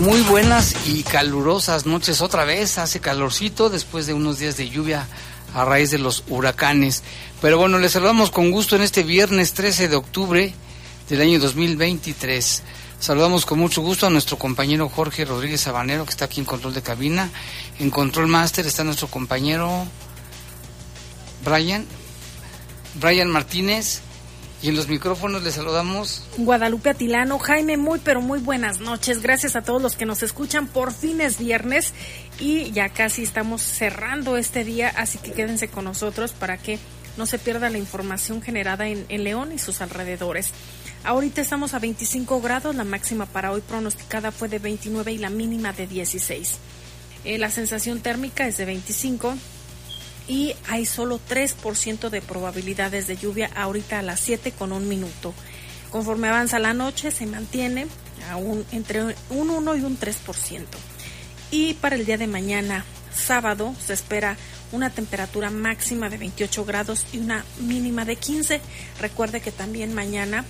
Muy buenas y calurosas noches otra vez. Hace calorcito después de unos días de lluvia a raíz de los huracanes. Pero bueno, les saludamos con gusto en este viernes 13 de octubre del año 2023. Saludamos con mucho gusto a nuestro compañero Jorge Rodríguez Sabanero, que está aquí en control de cabina. En control master está nuestro compañero Brian, Brian Martínez. Y en los micrófonos les saludamos. Guadalupe Atilano, Jaime, muy pero muy buenas noches. Gracias a todos los que nos escuchan. Por fin es viernes y ya casi estamos cerrando este día, así que quédense con nosotros para que no se pierda la información generada en, León y sus alrededores. Ahorita estamos a 25 grados, la máxima para hoy pronosticada fue de 29 y la mínima de 16. Eh, la sensación térmica es de 25 y hay solo 3% de probabilidades de lluvia ahorita a las 7 con un minuto. Conforme avanza la noche se mantiene aún entre un 1 y un 3%. Y para el día de mañana, sábado, se espera una temperatura máxima de 28 grados y una mínima de 15. Recuerde que también mañana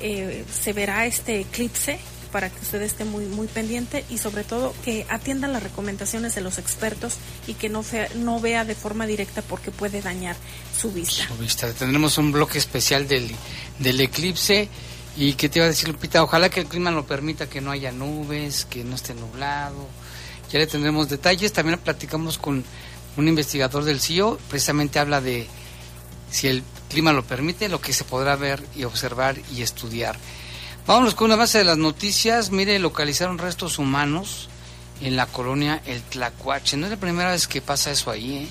eh, se verá este eclipse para que usted esté muy, muy pendiente y sobre todo que atiendan las recomendaciones de los expertos y que no, no vea de forma directa porque puede dañar su vista. Su vista. Tendremos un bloque especial del, del eclipse. ¿Y qué te iba a decir, Lupita? Ojalá que el clima lo permita, que no haya nubes, que no esté nublado. Ya le tendremos detalles. También platicamos con un investigador del CIO. Precisamente habla de si el clima lo permite, lo que se podrá ver y observar y estudiar. Vámonos con una base de las noticias. Mire, localizaron restos humanos en la colonia El Tlacuache. No es la primera vez que pasa eso ahí, ¿eh?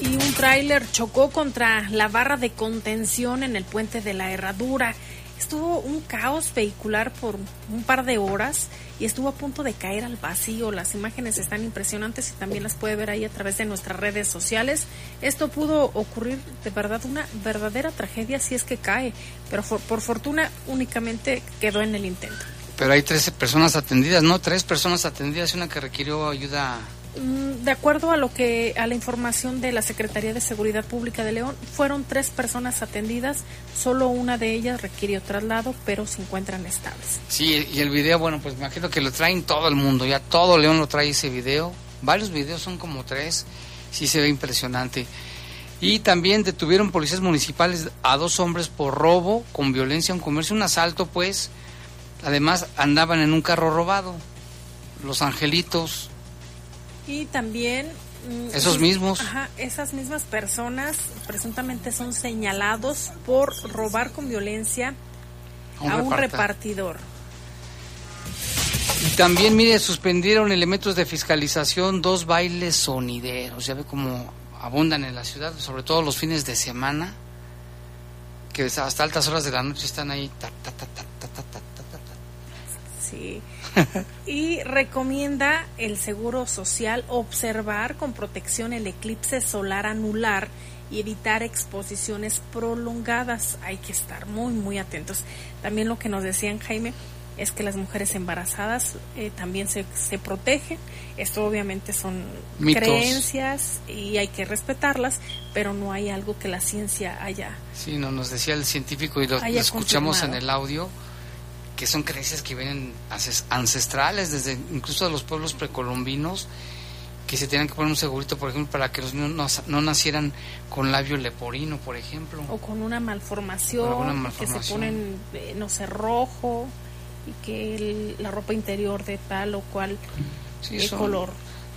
Y un tráiler chocó contra la barra de contención en el puente de la Herradura. Estuvo un caos vehicular por un par de horas y estuvo a punto de caer al vacío. Las imágenes están impresionantes y también las puede ver ahí a través de nuestras redes sociales. Esto pudo ocurrir de verdad una verdadera tragedia si es que cae, pero por, fortuna únicamente quedó en el intento. Pero hay 13 personas atendidas, ¿no? Tres personas atendidas y una que requirió ayuda de acuerdo a lo que a la información de la Secretaría de Seguridad Pública de León, fueron tres personas atendidas, solo una de ellas requirió traslado, pero se encuentran estables. Sí, y el video, bueno, pues me imagino que lo traen todo el mundo, ya todo León lo trae ese video, varios videos son como tres, sí se ve impresionante. Y también detuvieron policías municipales a dos hombres por robo con violencia un comercio, un asalto pues. Además andaban en un carro robado. Los angelitos y también... Mm, Esos mismos. Ajá, esas mismas personas presuntamente son señalados por robar con violencia a un, repartidor. Y también, mire, suspendieron elementos de fiscalización dos bailes sonideros. Ya ve cómo abundan en la ciudad, sobre todo los fines de semana, que hasta altas horas de la noche están ahí. sí. y recomienda el Seguro Social observar con protección el eclipse solar anular y evitar exposiciones prolongadas. Hay que estar muy, muy atentos. También lo que nos decían Jaime es que las mujeres embarazadas eh, también se, se protegen. Esto obviamente son creencias y hay que respetarlas, pero no hay algo que la ciencia haya. Sí, no, nos decía el científico y lo, escuchamos en el audio que son creencias que vienen ancestrales, desde incluso de los pueblos precolombinos, que se tenían que poner un segurito, por ejemplo, para que los niños no, nacieran con labio leporino, por ejemplo. O con una malformación, que se ponen, eh, no sé, rojo, y que la ropa interior de tal o cual sí, eh, color.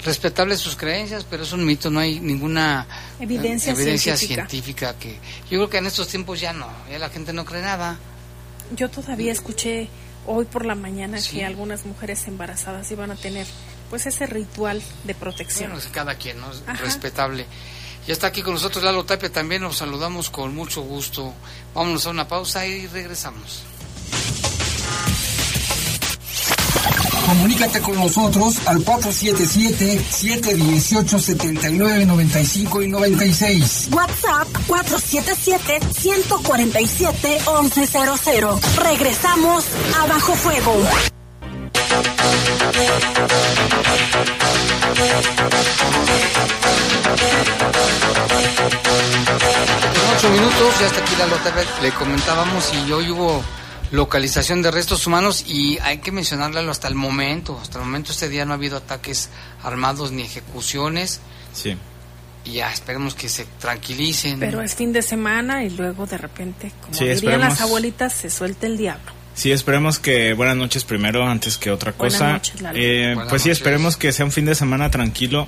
respetable sus creencias, pero es un mito, no hay ninguna evidencia, científica. que yo creo que en estos tiempos ya no, ya la gente no cree nada. Yo todavía escuché hoy por la mañana que algunas mujeres embarazadas iban a tener pues ese ritual de protección. Bueno, cada quien, ¿no? Respetable. Ya está aquí con nosotros Lalo Tapia, también nos saludamos con mucho gusto. Vámonos a una pausa y regresamos. Comunícate con nosotros al 477-718-7995 y 96. WhatsApp 477-147-1100. Regresamos a Bajo Fuego. En ocho minutos, ya hasta aquí la lota le comentábamos y hoy hubo localización de restos humanos y hay que mencionarlo hasta el momento. Hasta el momento este día no ha habido ataques armados ni ejecuciones. Sí. Y ya esperemos que se tranquilicen. Pero es fin de semana y luego de repente, como dirían las abuelitas, se suelta el diablo. Sí, esperemos que buenas noches primero antes que otra cosa. Eh, pues sí, esperemos que sea un fin de semana tranquilo.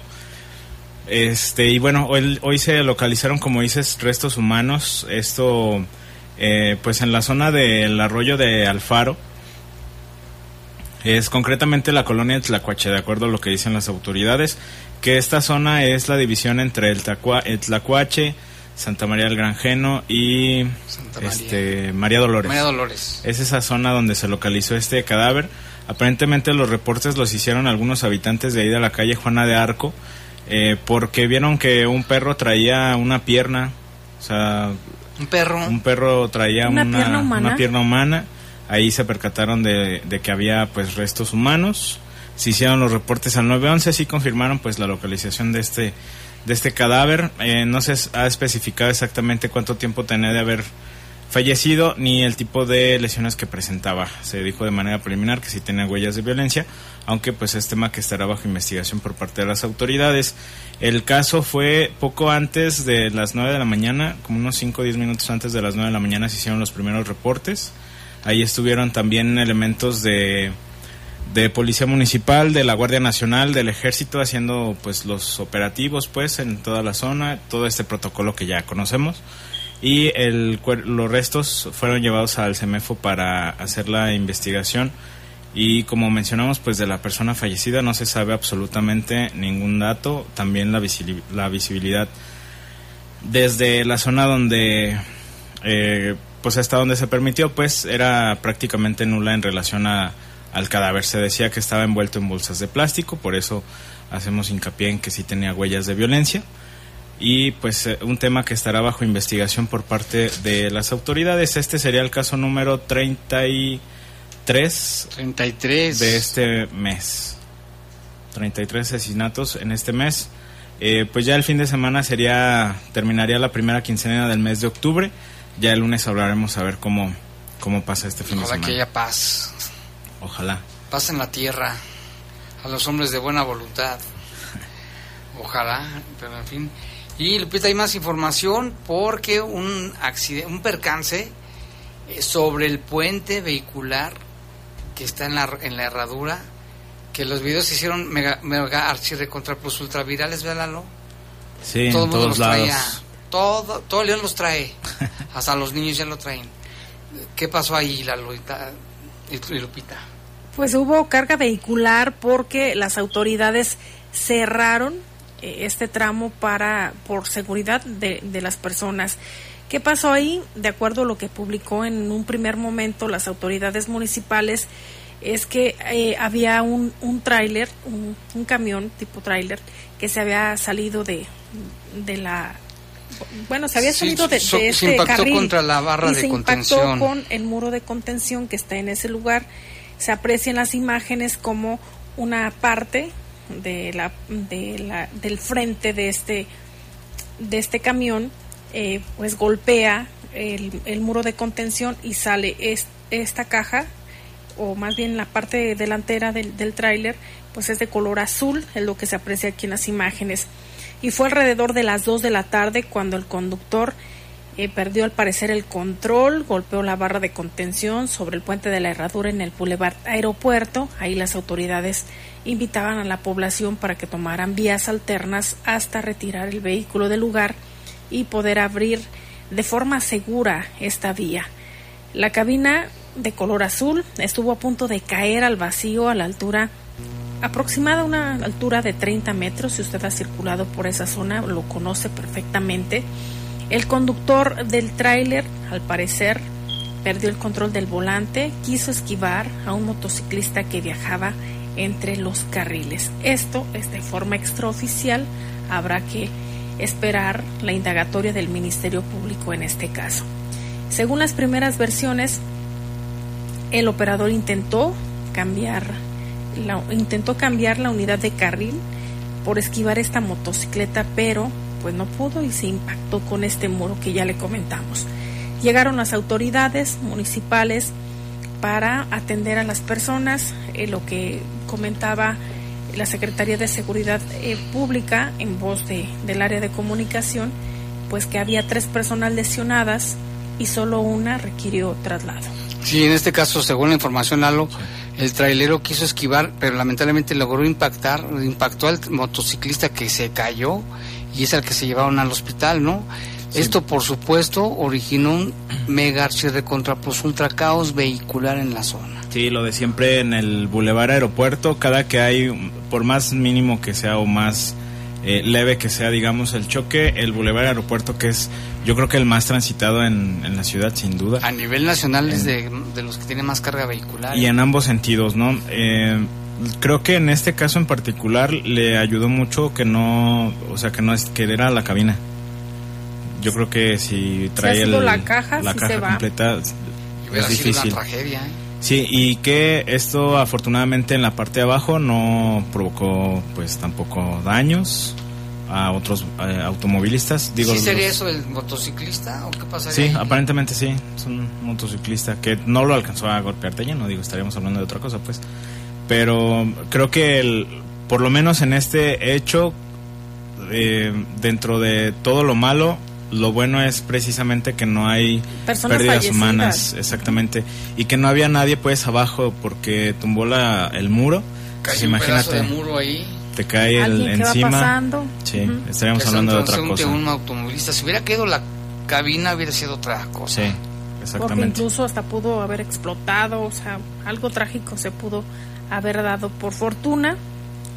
Este y bueno, hoy, hoy se localizaron, como dices, restos humanos. Esto eh, pues en la zona del arroyo de Alfaro. Es concretamente la colonia Tlacuache, de acuerdo a lo que dicen las autoridades, que esta zona es la división entre el, Tlacuache, Santa María del Granjeno y María. Este, María Dolores. María Dolores. Es esa zona donde se localizó este cadáver. Aparentemente los reportes los hicieron algunos habitantes de ahí de la calle Juana de Arco, eh, porque vieron que un perro traía una pierna, o sea, un perro. Un perro traía una, pierna, humana? Ahí se percataron de, que había pues restos humanos. Se hicieron los reportes al 911, sí confirmaron pues la localización de este de este cadáver. Eh, no se ha especificado exactamente cuánto tiempo tenía de haber fallecido ni el tipo de lesiones que presentaba. Se dijo de manera preliminar que sí tenía huellas de violencia, aunque pues es tema que estará bajo investigación por parte de las autoridades. El caso fue poco antes de las 9 de la mañana, como unos 5 o 10 minutos antes de las 9 de la mañana se hicieron los primeros reportes. Ahí estuvieron también elementos de, de Policía Municipal, de la Guardia Nacional, del Ejército haciendo pues los operativos pues en toda la zona, todo este protocolo que ya conocemos y el, los restos fueron llevados al CEMEFO para hacer la investigación y como mencionamos, pues de la persona fallecida no se sabe absolutamente ningún dato. También la, la visibilidad desde la zona donde, eh, pues hasta donde se permitió, pues era prácticamente nula en relación a, al cadáver. Se decía que estaba envuelto en bolsas de plástico, por eso hacemos hincapié en que sí tenía huellas de violencia. Y pues eh, un tema que estará bajo investigación por parte de las autoridades. Este sería el caso número 30 y 33, de este mes. 33 asesinatos en este mes. Eh, pues ya el fin de semana sería terminaría la primera quincena del mes de octubre. Ya el lunes hablaremos a ver cómo, cómo pasa este fin de semana. Ojalá que haya paz. Ojalá. Paz en la tierra. A los hombres de buena voluntad. Ojalá, pero en fin. Y Lupita, hay más información porque un accidente, un percance eh, sobre el puente vehicular que está en la, en la herradura, que los videos se hicieron mega, mega archi contra plus ultravirales, véanlo. Sí, todo en todos los lados. Traía, todo, todo León los trae, hasta los niños ya lo traen. ¿Qué pasó ahí, la Lupita? Lupita? Pues hubo carga vehicular porque las autoridades cerraron eh, este tramo para por seguridad de, de las personas. ¿Qué pasó ahí? De acuerdo a lo que publicó en un primer momento las autoridades municipales, es que eh, había un, un tráiler, un, camión tipo tráiler, que se había salido de, de la... Bueno, se había salido de, de, este impactó contra la barra de se contención. impactó con el muro de contención que está en ese lugar. Se aprecian las imágenes como una parte de la, de la, del frente de este, de este camión eh, pues golpea el, muro de contención y sale esta caja o más bien la parte delantera del, del tráiler pues es de color azul es lo que se aprecia aquí en las imágenes y fue alrededor de las 2 de la tarde cuando el conductor eh, perdió al parecer el control, golpeó la barra de contención sobre el puente de la herradura en el Boulevard Aeropuerto. Ahí las autoridades invitaban a la población para que tomaran vías alternas hasta retirar el vehículo del lugar y poder abrir de forma segura esta vía. La cabina de color azul estuvo a punto de caer al vacío a la altura aproximada a una altura de 30 metros. Si usted ha circulado por esa zona, lo conoce perfectamente. El conductor del tráiler, al parecer, perdió el control del volante, quiso esquivar a un motociclista que viajaba entre los carriles. Esto es de forma extraoficial, habrá que esperar la indagatoria del Ministerio Público en este caso. Según las primeras versiones, el operador intentó cambiar la, intentó cambiar la unidad de carril por esquivar esta motocicleta, pero pues no pudo y se impactó con este muro que ya le comentamos. Llegaron las autoridades municipales para atender a las personas, eh, lo que comentaba la Secretaría de Seguridad eh, Pública en voz de, del área de comunicación, pues que había tres personas lesionadas y solo una requirió traslado. Sí, en este caso, según la información, Lalo, el trailero quiso esquivar, pero lamentablemente logró impactar, impactó al motociclista que se cayó y es el que se llevaron al hospital, ¿no? Esto, por supuesto, originó un mega contra pues un caos vehicular en la zona. Sí, lo de siempre en el Boulevard Aeropuerto, cada que hay, por más mínimo que sea o más eh, leve que sea, digamos, el choque, el Boulevard Aeropuerto, que es yo creo que el más transitado en, en la ciudad, sin duda. A nivel nacional es de, de, los que tienen más carga vehicular. Y en ambos sentidos, ¿no? Eh, creo que en este caso en particular le ayudó mucho que no, o sea, que no es que era la cabina. Yo creo que si trae la caja, la caja completa es difícil. tragedia, ¿eh? Sí, y que esto afortunadamente en la parte de abajo no provocó pues tampoco daños a otros eh, automovilistas. Digo, ¿Sí sería eso el motociclista o qué pasaría? Sí, aparentemente sí, es un motociclista que no lo alcanzó a golpear de no digo, estaríamos hablando de otra cosa pues pero creo que el, por lo menos en este hecho, eh, dentro de todo lo malo, lo bueno es precisamente que no hay pérdidas humanas, exactamente, y que no había nadie pues abajo porque tumbó la, el muro. Imagínate, muro ahí. Te cae el, encima. Sí, estaríamos hablando de otra cosa. Un automovilista, si hubiera quedado la cabina hubiera sido otra cosa. Sí, exactamente. Porque incluso hasta pudo haber explotado, o sea, algo trágico se pudo haber dado por fortuna.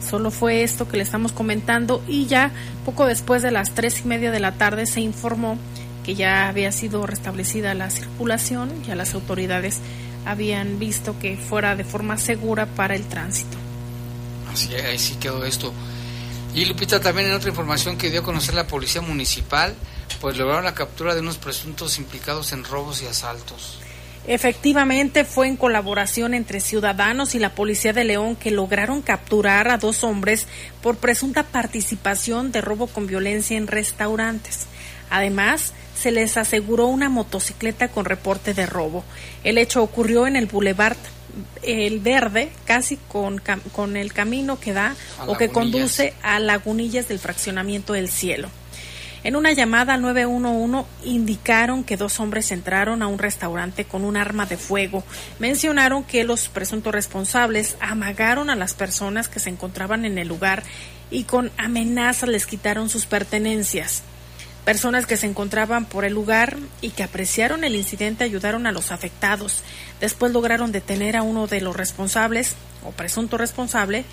Solo fue esto que le estamos comentando y ya poco después de las tres y media de la tarde se informó que ya había sido restablecida la circulación, ya las autoridades habían visto que fuera de forma segura para el tránsito. Así, ahí sí quedó esto. Y Lupita, también en otra información que dio a conocer la Policía Municipal, pues lograron la captura de unos presuntos implicados en robos y asaltos. Efectivamente, fue en colaboración entre ciudadanos y la Policía de León que lograron capturar a dos hombres por presunta participación de robo con violencia en restaurantes. Además, se les aseguró una motocicleta con reporte de robo. El hecho ocurrió en el Boulevard El Verde, casi con, con el camino que da o que conduce a Lagunillas del fraccionamiento del Cielo. En una llamada al 911 indicaron que dos hombres entraron a un restaurante con un arma de fuego. Mencionaron que los presuntos responsables amagaron a las personas que se encontraban en el lugar y con amenazas les quitaron sus pertenencias. Personas que se encontraban por el lugar y que apreciaron el incidente ayudaron a los afectados. Después lograron detener a uno de los responsables o presunto responsable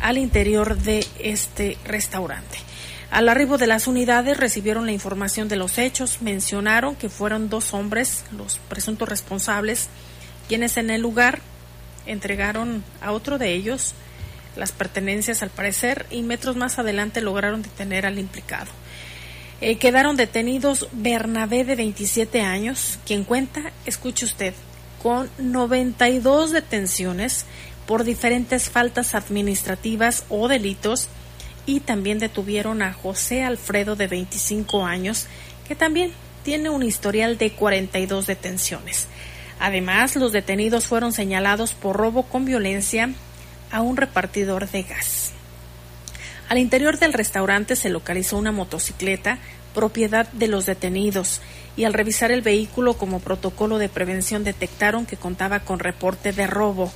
al interior de este restaurante. Al arribo de las unidades recibieron la información de los hechos, mencionaron que fueron dos hombres los presuntos responsables, quienes en el lugar entregaron a otro de ellos las pertenencias al parecer y metros más adelante lograron detener al implicado. Eh, quedaron detenidos Bernabé de 27 años, quien cuenta, escuche usted, con 92 detenciones por diferentes faltas administrativas o delitos y también detuvieron a José Alfredo de 25 años, que también tiene un historial de 42 detenciones. Además, los detenidos fueron señalados por robo con violencia a un repartidor de gas. Al interior del restaurante se localizó una motocicleta propiedad de los detenidos y al revisar el vehículo como protocolo de prevención detectaron que contaba con reporte de robo.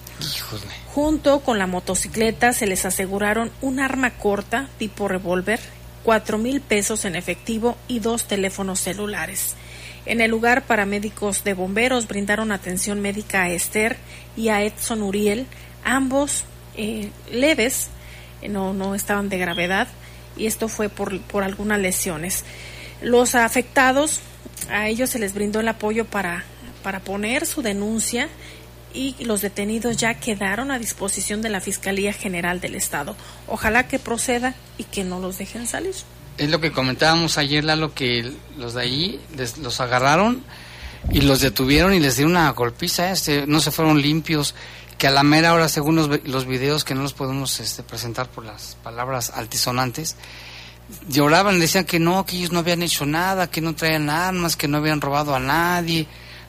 Junto con la motocicleta se les aseguraron un arma corta tipo revólver, cuatro mil pesos en efectivo y dos teléfonos celulares. En el lugar, paramédicos de bomberos brindaron atención médica a Esther y a Edson Uriel, ambos eh, leves, no, no estaban de gravedad, y esto fue por, por algunas lesiones. Los afectados, a ellos se les brindó el apoyo para, para poner su denuncia y los detenidos ya quedaron a disposición de la Fiscalía General del Estado. Ojalá que proceda y que no los dejen salir. Es lo que comentábamos ayer, Lalo, que los de allí los agarraron y los detuvieron y les dieron una golpiza, este, no se fueron limpios, que a la mera hora, según los, los videos que no los podemos este, presentar por las palabras altisonantes, lloraban, decían que no, que ellos no habían hecho nada, que no traían armas, que no habían robado a nadie,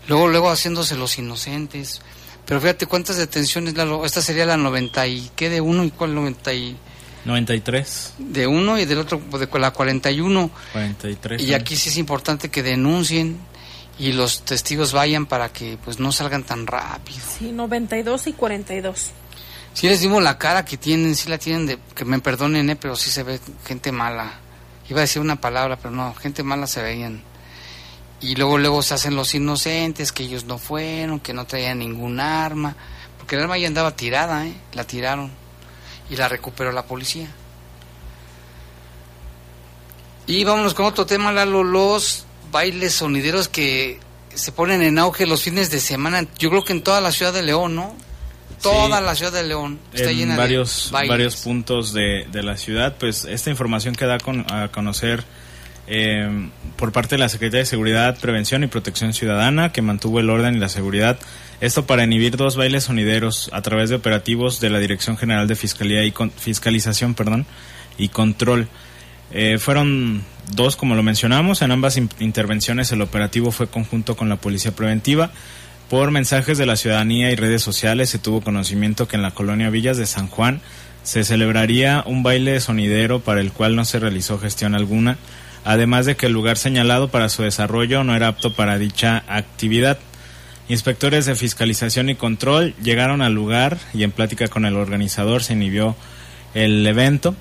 luego, luego haciéndose los inocentes. Pero fíjate cuántas detenciones, esta sería la 90 y, ¿qué de uno y cuál 90 y... 93. De uno y del otro, de la 41. 43. Y aquí sí es importante que denuncien y los testigos vayan para que pues no salgan tan rápido. Sí, 92 y 42. Sí les dimos la cara que tienen, sí la tienen de, que me perdonen, eh, pero sí se ve gente mala. Iba a decir una palabra, pero no, gente mala se veían. Y luego luego se hacen los inocentes, que ellos no fueron, que no traían ningún arma, porque el arma ya andaba tirada, ¿eh? la tiraron y la recuperó la policía. Y vámonos con otro tema, Lalo, los bailes sonideros que se ponen en auge los fines de semana, yo creo que en toda la ciudad de León, ¿no? Toda la ciudad de León está en varios, varios puntos de, de, la ciudad. Pues esta información que da a conocer eh, por parte de la Secretaría de Seguridad, Prevención y Protección Ciudadana, que mantuvo el orden y la seguridad. Esto para inhibir dos bailes sonideros a través de operativos de la Dirección General de Fiscalía y Fiscalización perdón, y Control. Eh, fueron dos, como lo mencionamos. En ambas intervenciones el operativo fue conjunto con la Policía Preventiva por mensajes de la ciudadanía y redes sociales se tuvo conocimiento que en la colonia Villas de San Juan se celebraría un baile sonidero para el cual no se realizó gestión alguna, además de que el lugar señalado para su desarrollo no era apto para dicha actividad. Inspectores de fiscalización y control llegaron al lugar y en plática con el organizador se inhibió el evento,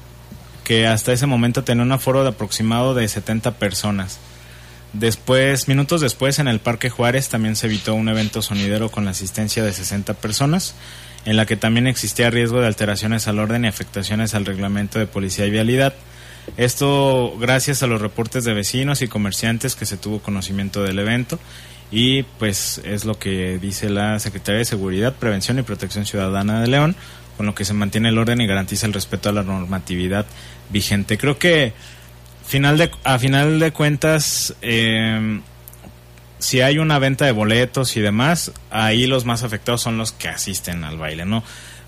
que hasta ese momento tenía un aforo de aproximado de 70 personas. Después, minutos después, en el Parque Juárez también se evitó un evento sonidero con la asistencia de 60 personas, en la que también existía riesgo de alteraciones al orden y afectaciones al reglamento de policía y vialidad. Esto gracias a los reportes de vecinos y comerciantes que se tuvo conocimiento del evento y pues es lo que dice la Secretaría de Seguridad, Prevención y Protección Ciudadana de León, con lo que se mantiene el orden y garantiza el respeto a la normatividad vigente. Creo que final de, a final de cuentas, eh, si hay una venta de boletos y demás, ahí los más afectados son los que asisten al baile, ¿no?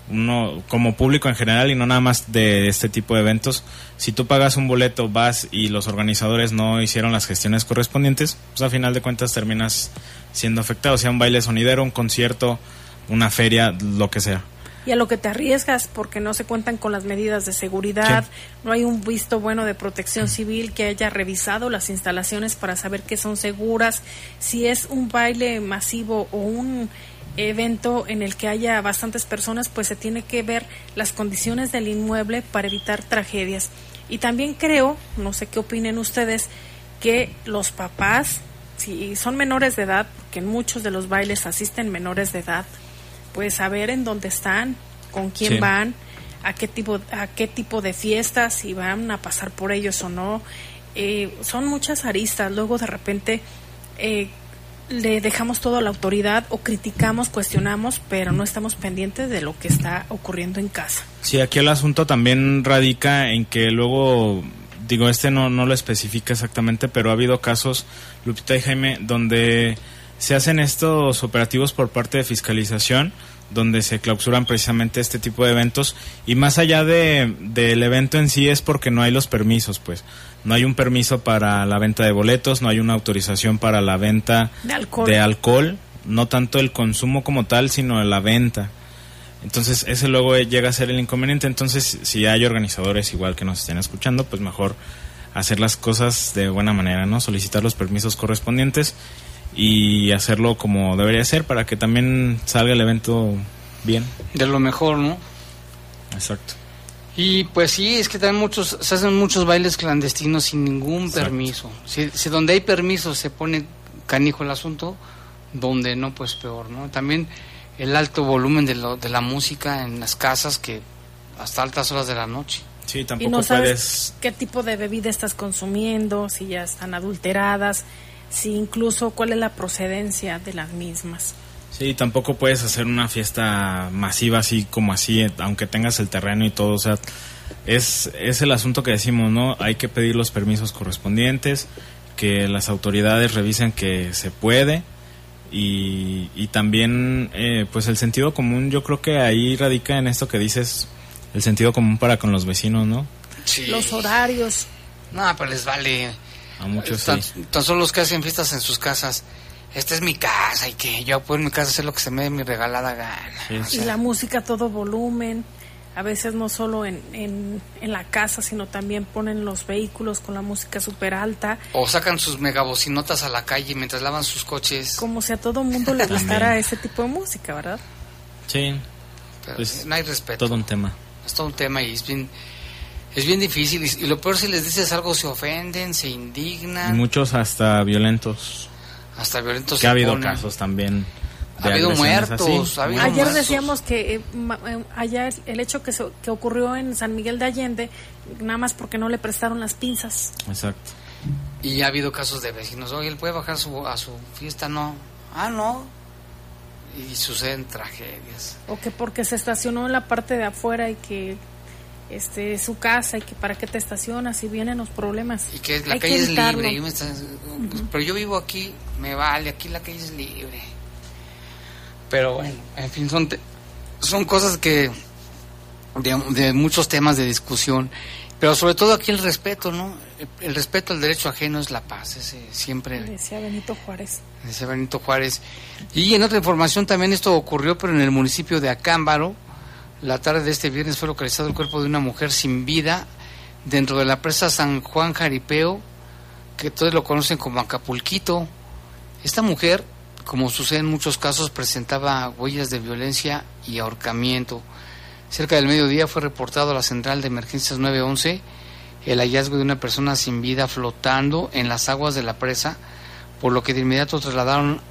Uno, como público en general y no nada más de este tipo de eventos, si tú pagas un boleto, vas y los organizadores no hicieron las gestiones correspondientes, pues a final de cuentas terminas siendo afectado, sea un baile sonidero, un concierto, una feria, lo que sea y a lo que te arriesgas porque no se cuentan con las medidas de seguridad, no hay un visto bueno de protección civil que haya revisado las instalaciones para saber que son seguras, si es un baile masivo o un evento en el que haya bastantes personas, pues se tiene que ver las condiciones del inmueble para evitar tragedias. Y también creo, no sé qué opinen ustedes, que los papás, si son menores de edad, porque en muchos de los bailes asisten menores de edad, pues saber en dónde están, con quién van, a qué tipo a qué tipo de fiestas, si van a pasar por ellos o no. Eh, son muchas aristas. Luego de repente eh, le dejamos todo a la autoridad o criticamos, cuestionamos, pero no estamos pendientes de lo que está ocurriendo en casa. Sí, aquí el asunto también radica en que luego digo, este no, no lo especifica exactamente, pero ha habido casos, Lupita y Jaime, donde se hacen estos operativos por parte de fiscalización donde se clausuran precisamente este tipo de eventos y más allá de del evento en sí es porque no hay los permisos pues no hay un permiso para la venta de boletos no hay una autorización para la venta de alcohol, de alcohol no tanto el consumo como tal sino la venta Entonces ese luego llega a ser el inconveniente. Entonces si hay organizadores igual que nos estén escuchando, pues mejor hacer las cosas de buena manera, ¿no? Solicitar los permisos correspondientes y hacerlo como debería ser para que también salga el evento bien. De lo mejor, ¿no? Exacto. Y pues sí, es que también muchos, se hacen muchos bailes clandestinos sin ningún permiso. Si, si, donde hay permiso se pone canijo el asunto, donde no, pues peor, ¿no? También el alto volumen de, lo, de la música en las casas que hasta altas horas de la noche. Sí, tampoco y no sabes qué tipo de bebida estás consumiendo, si ya están adulteradas, si incluso cuál es la procedencia de las mismas. Sí, tampoco puedes hacer una fiesta masiva así como así, aunque tengas el terreno y todo, o sea, es, es el asunto que decimos, ¿no? Hay que pedir los permisos correspondientes, que las autoridades revisen que se puede y, y también, eh, pues el sentido común, yo creo que ahí radica en esto que dices, el sentido común para con los vecinos, ¿no? Sí. Los horarios. No, pero les vale. A muchos tan, sí. tan solo los que hacen fiestas en sus casas esta es mi casa y que yo puedo en mi casa hacer lo que se me dé mi regalada gana. y la música a todo volumen, a veces no solo en, en, en, la casa, sino también ponen los vehículos con la música súper alta. O sacan sus megabocinotas a la calle mientras lavan sus coches. Como si a todo mundo le gustara ese tipo de música, ¿verdad? Sí. Pero pues, no hay respeto. Todo un tema. Es todo un tema y es bien... Es bien difícil y, y lo peor si les dices algo se ofenden, se indignan. Y muchos hasta violentos. Hasta violentos que ha habido ponen. casos también ha habido muertos ha habido ayer muertos. decíamos que eh, ayer el hecho que, se, que ocurrió en San Miguel de Allende nada más porque no le prestaron las pinzas. Exacto. Y ha habido casos de vecinos oye él puede bajar su, a su fiesta no. Ah no y suceden tragedias. O que porque se estacionó en la parte de afuera y que este su casa y que para qué te estacionas y vienen los problemas. Y que la Hay calle que es libre. Yo me está- Pero yo vivo aquí, me vale, aquí la calle es libre. Pero bueno, en fin, son, te- son cosas que. De, de muchos temas de discusión. Pero sobre todo aquí el respeto, ¿no? El, el respeto al derecho ajeno es la paz, ese siempre Decía Benito Juárez. decía Benito Juárez. Y en otra información también esto ocurrió, pero en el municipio de Acámbaro, la tarde de este viernes fue localizado el cuerpo de una mujer sin vida dentro de la presa San Juan Jaripeo, que todos lo conocen como Acapulquito. Esta mujer, como sucede en muchos casos, presentaba huellas de violencia y ahorcamiento. Cerca del mediodía fue reportado a la central de emergencias 911 el hallazgo de una persona sin vida flotando en las aguas de la presa, por lo que de inmediato trasladaron,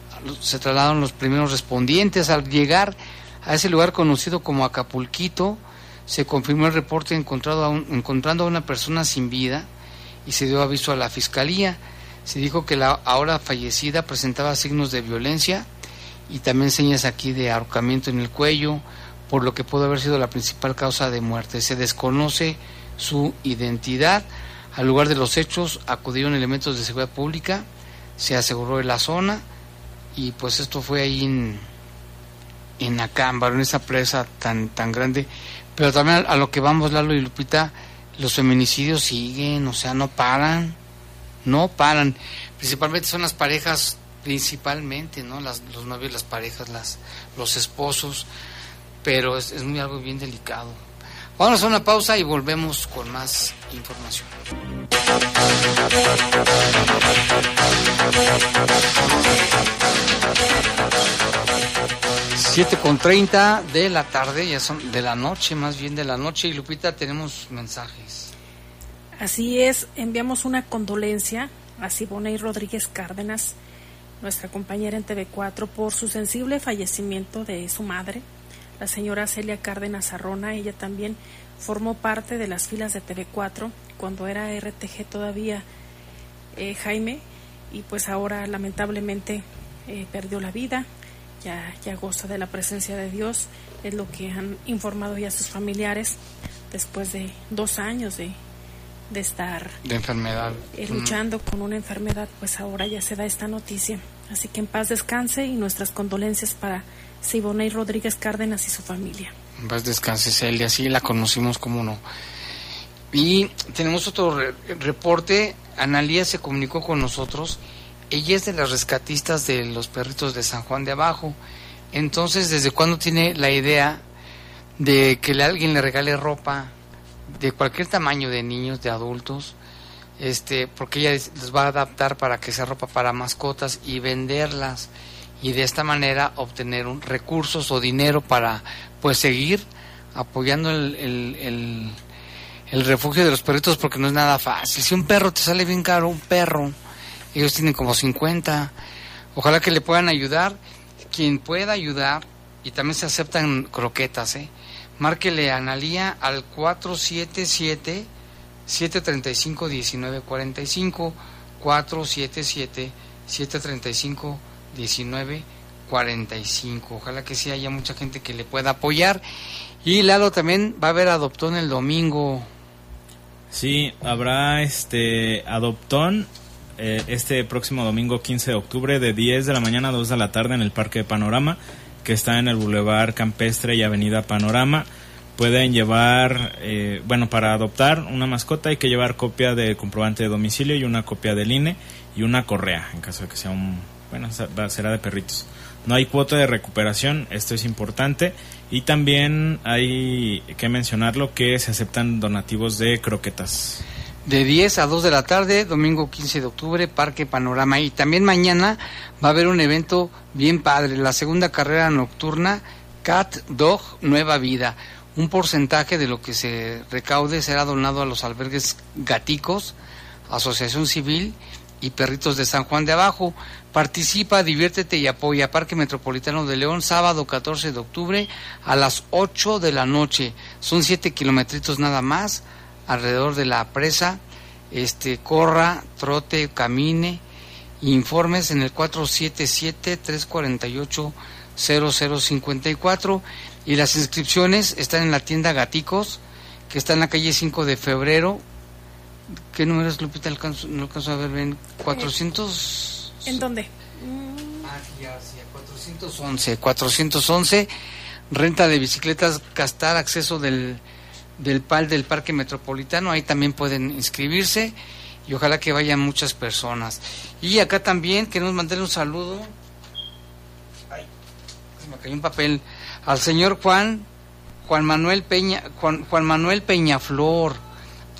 se trasladaron los primeros respondientes. Al llegar a ese lugar conocido como Acapulquito, se confirmó el reporte encontrado a un- encontrando a una persona sin vida y se dio aviso a la fiscalía. Se dijo que la ahora fallecida presentaba signos de violencia y también señas aquí de ahorcamiento en el cuello, por lo que pudo haber sido la principal causa de muerte. Se desconoce su identidad. Al lugar de los hechos acudieron elementos de seguridad pública, se aseguró en la zona y pues esto fue ahí en, en Acámbaro, en esa presa tan, tan grande. Pero también a, lo que vamos, Lalo y Lupita, los feminicidios siguen, o sea, no paran, no paran. Principalmente son las parejas, principalmente, ¿no? Las, los novios, las parejas, las, los esposos, pero es, es muy algo bien delicado. Vamos a una pausa y volvemos con más información. 7 con 30 de la tarde, ya son de la noche, más bien de la noche. Y Lupita, tenemos mensajes. Así es, enviamos una condolencia a Siboney Rodríguez Cárdenas, nuestra compañera en TV4, por su sensible fallecimiento de su madre, la señora Celia Cárdenas Arrona. Ella también formó parte de las filas de TV4 cuando era RTG todavía eh, Jaime, y pues ahora lamentablemente eh, perdió la vida. Ya, ya goza de la presencia de Dios, es lo que han informado ya sus familiares después de dos años de, de estar De enfermedad. eh, luchando con una enfermedad, pues ahora ya se da esta noticia. Así que en paz descanse y nuestras condolencias para Siboney Rodríguez Cárdenas y su familia. Paz descanse Celia, sí, la conocimos, como no. Y tenemos otro re- reporte. Analía se comunicó con nosotros. Ella es de las rescatistas de los perritos de San Juan de Abajo. Entonces, ¿desde cuándo tiene la idea de que alguien le regale ropa de cualquier tamaño de niños, de adultos, este, porque ella les va a adaptar para que sea ropa para mascotas y venderlas y de esta manera obtener un, recursos o dinero para pues seguir apoyando el, el, el, refugio de los perritos porque no es nada fácil. Si un perro te sale bien caro, un perro, ellos tienen como 50, ojalá que le puedan ayudar, quien pueda ayudar, y también se aceptan croquetas, ¿eh? Márquele a Analía al 477 735 1945 477 735 1945. Ojalá que sí haya mucha gente que le pueda apoyar. Y Lalo también va a haber adoptón el domingo. Sí, habrá este adoptón eh, este próximo domingo 15 de octubre de 10 de la mañana a 2 de la tarde en el Parque de Panorama, que está en el Boulevard Campestre y Avenida Panorama. Pueden llevar, eh, bueno, para adoptar una mascota hay que llevar copia de comprobante de domicilio y una copia del INE y una correa, en caso de que sea un, bueno, será de perritos. No hay cuota de recuperación, esto es importante. Y también hay que mencionarlo que se aceptan donativos de croquetas. De 10 a 2 de la tarde, domingo 15 de octubre, Parque Panorama. Y también mañana va a haber un evento bien padre, la segunda carrera nocturna Cat Dog Nueva Vida. Un porcentaje de lo que se recaude será donado a los albergues Gaticos, Asociación Civil y Perritos de San Juan de Abajo. Participa, diviértete y apoya Parque Metropolitano de León, sábado 14 de octubre a las 8 de la noche. Son 7 kilometritos nada más alrededor de la presa. Este, corra, trote, camine. Informes en el 477-348-0054. Y las inscripciones están en la tienda Gaticos, que está en la calle 5 de febrero, ¿Qué números, Lupita? no alcanzo a ver bien. ¿400? ¿En dónde? Ah, ya, sí, 411. 411. Renta de bicicletas, gastar acceso del, del PAL del Parque Metropolitano. Ahí también pueden inscribirse y ojalá que vayan muchas personas. Y acá también queremos mandarle un saludo. Ay, se me cayó un papel. Al señor Juan, Juan Manuel Peña, Juan, Juan Manuel Peñaflor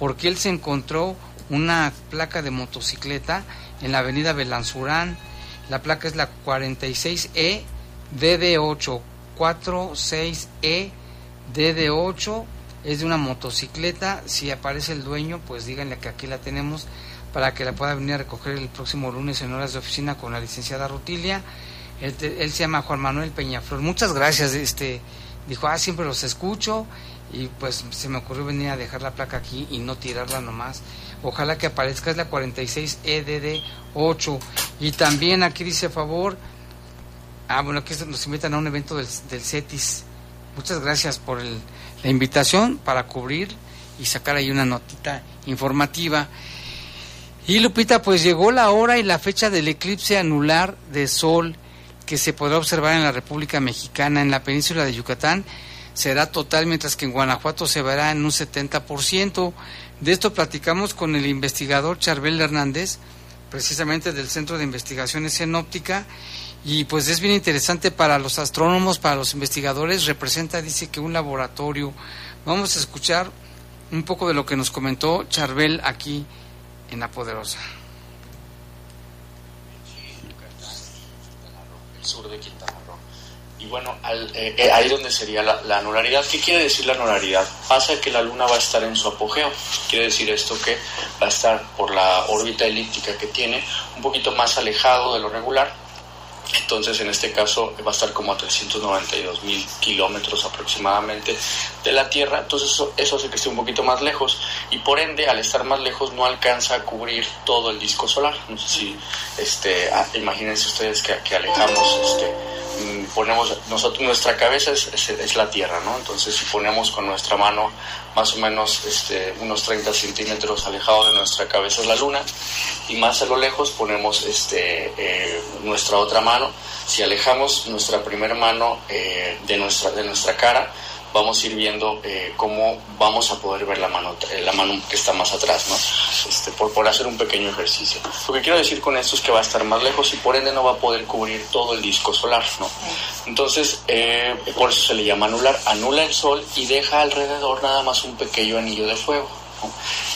porque él se encontró una placa de motocicleta en la avenida Belanzurán. La placa es la 46E DD8, 46E DD8, es de una motocicleta. Si aparece el dueño, pues díganle que aquí la tenemos para que la pueda venir a recoger el próximo lunes en horas de oficina con la licenciada Rutilia. Él, él se llama Juan Manuel Peñaflor. Muchas gracias. Este dijo, ah, siempre los escucho y pues se me ocurrió venir a dejar la placa aquí y no tirarla nomás. Ojalá que aparezca, es la 46EDD8. Y también aquí dice favor, ah, bueno, aquí nos invitan a un evento del, del CETIS. Muchas gracias por el, la invitación para cubrir y sacar ahí una notita informativa. Y Lupita, pues llegó la hora y la fecha del eclipse anular de sol que se podrá observar en la República Mexicana, en la península de Yucatán será total, mientras que en Guanajuato se verá en un 70%. De esto platicamos con el investigador Charbel Hernández, precisamente del Centro de Investigaciones en Óptica, y pues es bien interesante para los astrónomos, para los investigadores, representa, dice que un laboratorio. Vamos a escuchar un poco de lo que nos comentó Charbel aquí en La Poderosa. El de y bueno, eh, eh, ahí donde sería la, la, anularidad. ¿Qué quiere decir la anularidad? Pasa que la Luna va a estar en su apogeo. Quiere decir esto que va a estar por la órbita elíptica que tiene un poquito más alejado de lo regular. Entonces, en este caso, va a estar como a 392 mil kilómetros aproximadamente de la Tierra. Entonces, eso, eso, hace que esté un poquito más lejos. Y por ende, al estar más lejos, no alcanza a cubrir todo el disco solar. No sé si, este, ah, imagínense ustedes que, que alejamos este, ponemos, nosotros, nuestra cabeza es, es, la Tierra, ¿no? Entonces si ponemos con nuestra mano más o menos este, unos 30 centímetros alejado de nuestra cabeza es la Luna y más a lo lejos ponemos este, eh, nuestra otra mano. Si alejamos nuestra primera mano eh, de, nuestra, de nuestra cara, vamos a ir viendo eh, cómo vamos a poder ver la mano, eh, la mano que está más atrás, ¿no? Este, por, por hacer un pequeño ejercicio. Lo que quiero decir con esto es que va a estar más lejos y por ende no va a poder cubrir todo el disco solar, ¿no? Entonces, eh, por eso se le llama anular. Anula el sol y deja alrededor nada más un pequeño anillo de fuego.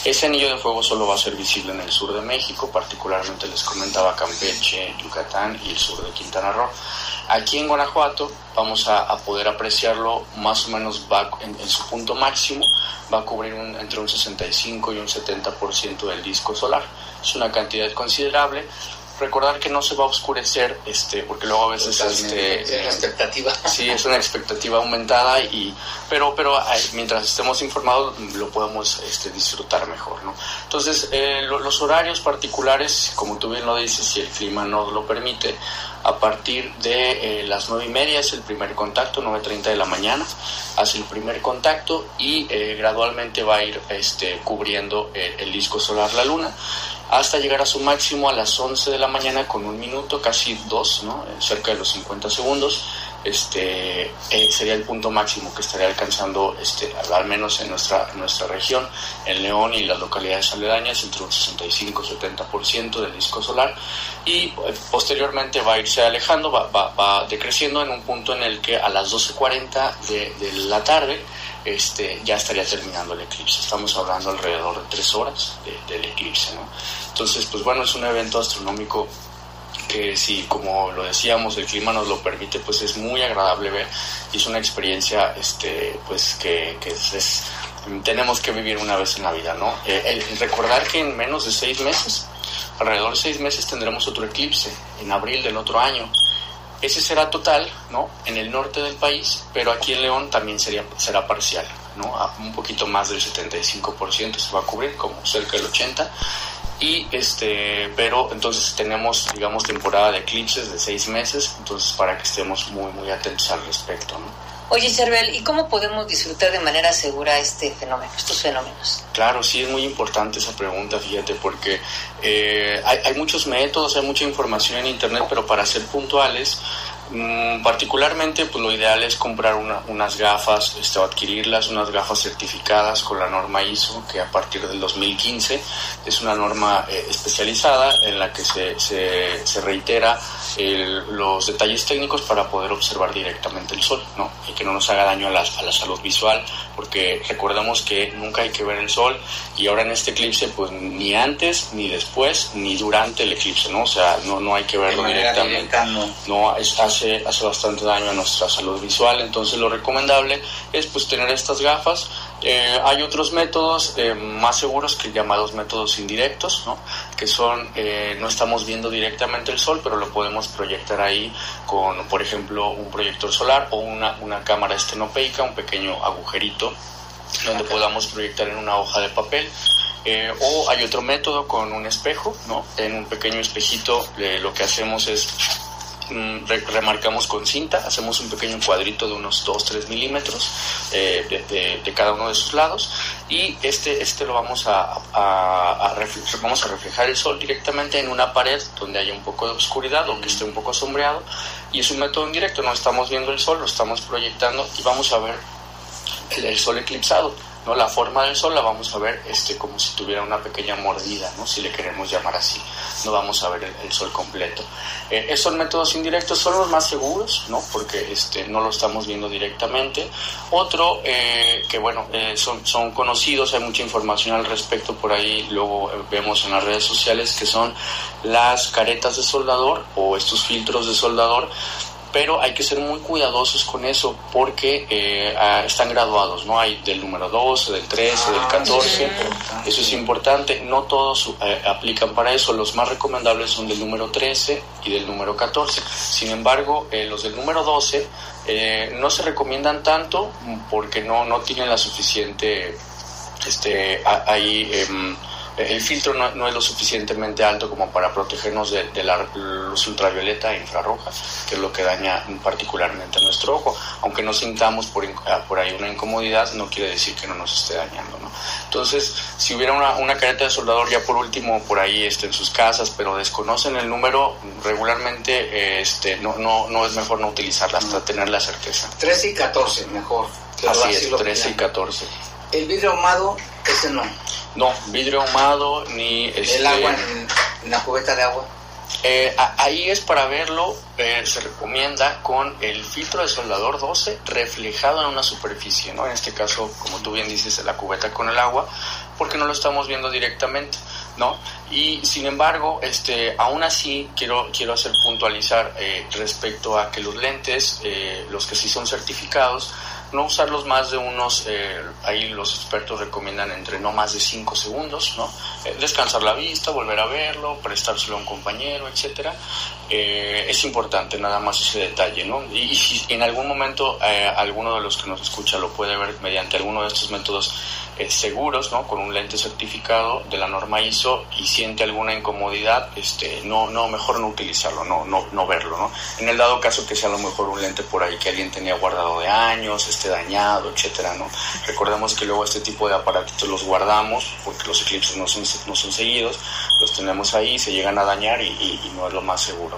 Ese anillo de fuego solo va a ser visible en el sur de México, particularmente les comentaba Campeche, Yucatán y el sur de Quintana Roo. Aquí en Guanajuato vamos a, poder apreciarlo más o menos va en, su punto máximo, va a cubrir entre un 65 y un 70% del disco solar. Es una cantidad considerable, recordar que no se va a oscurecer, este, porque luego a veces este, es una expectativa. Sí, es una expectativa aumentada y pero pero mientras estemos informados lo podemos este, disfrutar mejor, ¿no? Entonces eh, los horarios particulares, como tú bien lo dices, si el clima no lo permite, a partir de eh, las nueve y media es el primer contacto, 9.30 de la mañana, hace el primer contacto y eh, gradualmente va a ir este, cubriendo el disco solar la luna hasta llegar a su máximo a las 11 de la mañana con un minuto, casi dos, ¿no? Eh, cerca de los 50 segundos. Este eh, sería el punto máximo que estaría alcanzando, este, al menos en nuestra, nuestra región, en León y las localidades aledañas, entre un 65 y 70% del disco solar. Y eh, posteriormente va a irse alejando, va, va, decreciendo en un punto en el que a las 12.40 de, de la tarde este, ya estaría terminando el eclipse. Estamos hablando alrededor de tres horas del eclipse, ¿no? Entonces, pues bueno, es un evento astronómico que si, como lo decíamos, el clima nos lo permite, pues es muy agradable ver y es una experiencia, este, pues que, es, tenemos que vivir una vez en la vida, ¿no? Eh, recordar que en menos de seis meses, alrededor de seis meses tendremos otro eclipse, en abril del otro año, ese será total, ¿no? En el norte del país, pero aquí en León también sería, será parcial, ¿no? un poquito más del 75% se va a cubrir, como cerca del 80%. Y este, pero entonces tenemos, digamos, temporada de eclipses de seis meses, entonces para que estemos muy, muy atentos al respecto, ¿no? Oye, Cherbel, ¿y cómo podemos disfrutar de manera segura este fenómeno, estos fenómenos? Claro, sí, es muy importante esa pregunta, fíjate, porque eh, hay, hay, muchos métodos, hay mucha información en Internet, pero para ser puntuales, particularmente, pues lo ideal es comprar unas gafas este, o adquirirlas, unas gafas certificadas con la norma ISO, que a partir del 2015 es una norma eh, especializada en la que se, se, reitera los detalles técnicos para poder observar directamente el sol, ¿no? Y que no nos haga daño a la, a la salud visual, porque recordamos que nunca hay que ver el sol y ahora en este eclipse, pues ni antes, ni después, ni durante el eclipse, ¿no? O sea, no, no hay que verlo directamente. no, no es, hace, bastante daño a nuestra salud visual, entonces lo recomendable es pues tener estas gafas. Eh, hay otros métodos eh, más seguros que llamados métodos indirectos, ¿no? que son, eh, no estamos viendo directamente el sol, pero lo podemos proyectar ahí con, por ejemplo, un proyector solar o una, una cámara estenopeica, un pequeño agujerito donde podamos proyectar en una hoja de papel. o hay otro método con un espejo, ¿no? En un pequeño espejito lo que hacemos es remarcamos con cinta, hacemos un pequeño cuadrito de unos 2-3 milímetros eh, de, cada uno de sus lados y este, este lo vamos a, vamos a reflejar el sol directamente en una pared donde haya un poco de oscuridad o que esté un poco sombreado y es un método indirecto, no estamos viendo el sol, lo estamos proyectando y vamos a ver el sol eclipsado. ¿No? La forma del sol la vamos a ver este, como si tuviera una pequeña mordida, ¿no? si le queremos llamar así. No vamos a ver el, sol completo. Eh, esos métodos indirectos son los más seguros, ¿no? porque este, no lo estamos viendo directamente. Otro eh, que bueno, eh, son, son conocidos, hay mucha información al respecto por ahí, luego vemos en las redes sociales que son las caretas de soldador o estos filtros de soldador pero hay que ser muy cuidadosos con eso porque eh, ah, están graduados, ¿no? Hay del número 12, del 13, del 14, ah, eso es importante, no todos eh, aplican para eso, los más recomendables son del número 13 y del número 14, sin embargo, eh, los del número 12 no se recomiendan tanto porque no, no tienen la suficiente, este, ahí... Em, el filtro no, es lo suficientemente alto como para protegernos de, la luz ultravioleta e infrarroja, que es lo que daña particularmente nuestro ojo. Aunque no sintamos por, ah, por ahí una incomodidad, no quiere decir que no nos esté dañando. ¿no? Entonces, si hubiera una, una careta de soldador ya por último por ahí este, en sus casas, pero desconocen el número, regularmente este, no, no, no es mejor no utilizarla hasta tener la certeza. 13 y 14, mejor. Así es, 13 y 14. ¿El vidrio ahumado, ese no? No, vidrio ahumado ni... ¿El este, agua en, la cubeta de agua? Eh, ahí es para verlo, eh, se recomienda con el filtro de soldador 12 reflejado en una superficie, ¿no? En este caso, como tú bien dices, la cubeta con el agua, porque no lo estamos viendo directamente, ¿no? Y sin embargo, este, aún así quiero, quiero hacer puntualizar eh, respecto a que los lentes, los que sí son certificados, no usarlos más de unos, eh, ahí los expertos recomiendan entre no más de 5 segundos, ¿no? Eh, descansar la vista, volver a verlo, prestárselo a un compañero, etcétera. Eh, es importante nada más ese detalle, ¿no? Y, si en algún momento alguno de los que nos escucha lo puede ver mediante alguno de estos métodos seguros, ¿no? Con un lente certificado de la norma ISO y siente alguna incomodidad, este, no, no, mejor no utilizarlo, no, no, no verlo, ¿no? En el dado caso que sea a lo mejor un lente por ahí que alguien tenía guardado de años, esté dañado, etcétera, ¿no? Recordemos que luego este tipo de aparatos los guardamos porque los eclipses no son, no son seguidos, los tenemos ahí, se llegan a dañar y, no es lo más seguro.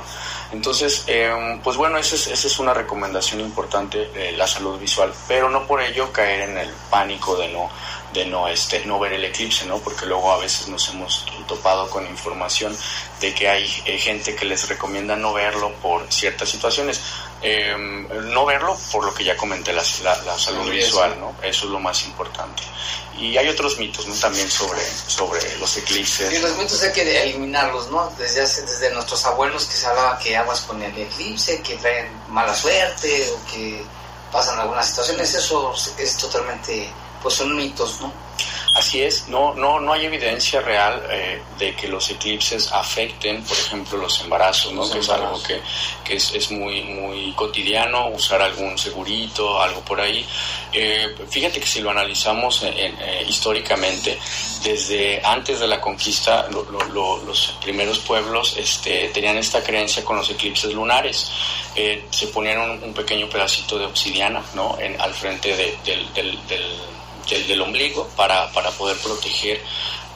Entonces, em, pues bueno, esa es, esa es una recomendación importante, eh, la salud visual, pero no por ello caer en el pánico de no de no, este, no ver el eclipse, ¿no? Porque luego a veces nos hemos topado con información de que hay eh, gente que les recomienda no verlo por ciertas situaciones. Em, no verlo por lo que ya comenté, la, la, salud visual, ¿no? Eso es lo más importante. Y hay otros mitos, ¿no? También sobre, sobre los eclipses. Y los mitos hay que eliminarlos, ¿no? Desde, desde nuestros abuelos que se hablaba que aguas con el eclipse, que traen mala suerte o que pasan algunas situaciones, eso es totalmente pues son mitos, ¿no? Así es, no, no, no hay evidencia real eh, de que los eclipses afecten, por ejemplo, los embarazos, ¿no? que es algo que, que es, es, muy, muy cotidiano, usar algún segurito, algo por ahí. Eh, fíjate que si lo analizamos eh, históricamente, desde antes de la conquista, los primeros pueblos este, tenían esta creencia con los eclipses lunares. se ponían un, pequeño pedacito de obsidiana ¿no? en, al frente del, del del, ombligo para, para poder proteger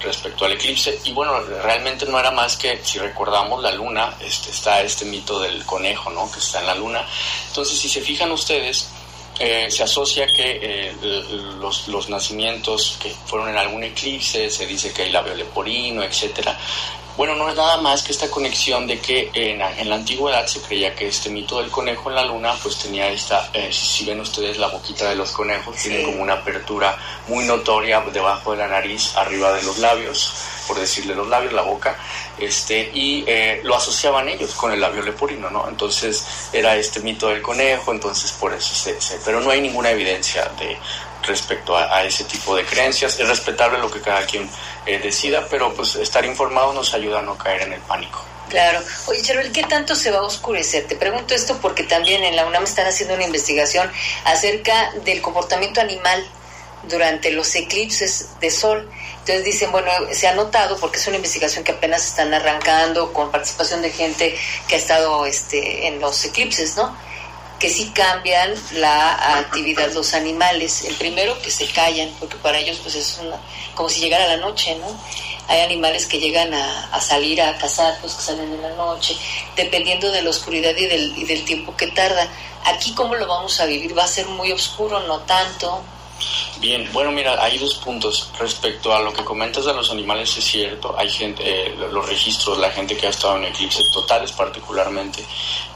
respecto al eclipse. Y bueno, realmente no era más que, si recordamos, la luna, este, está este mito del conejo, ¿no? Que está en la luna. Entonces, si se fijan ustedes, eh, se asocia que eh, los, los, nacimientos que fueron en algún eclipse, se dice que hay labio leporino, etcétera, bueno, no es nada más que esta conexión de que en, la antigüedad se creía que este mito del conejo en la luna pues tenía esta, eh, si ven ustedes la boquita de los conejos, tiene como una apertura muy notoria debajo de la nariz, arriba de los labios, por decirle los labios, la boca, este, y eh, lo asociaban ellos con el labio leporino, ¿no? Entonces era este mito del conejo, entonces por eso se, se pero no hay ninguna evidencia de, respecto a, ese tipo de creencias. Es respetable lo que cada quien eh, decida, pero pues estar informado nos ayuda a no caer en el pánico. Claro. Oye, Cheruel, ¿qué tanto se va a oscurecer? Te pregunto esto porque también en la UNAM están haciendo una investigación acerca del comportamiento animal durante los eclipses de sol. Entonces dicen, bueno, se ha notado, porque es una investigación que apenas están arrancando con participación de gente que ha estado este, en los eclipses, ¿no? Que sí cambian la actividad los animales. El primero, que se callan, porque para ellos pues es una, como si llegara la noche, ¿no? Hay animales que llegan a, salir a cazar, pues que salen en la noche, dependiendo de la oscuridad y del, y del tiempo que tarda. Aquí, ¿cómo lo vamos a vivir? ¿Va a ser muy oscuro? ¿No tanto? Bien, bueno, mira, hay dos puntos. Respecto a lo que comentas de los animales, es cierto, hay gente, eh, los registros, la gente que ha estado en eclipses totales particularmente,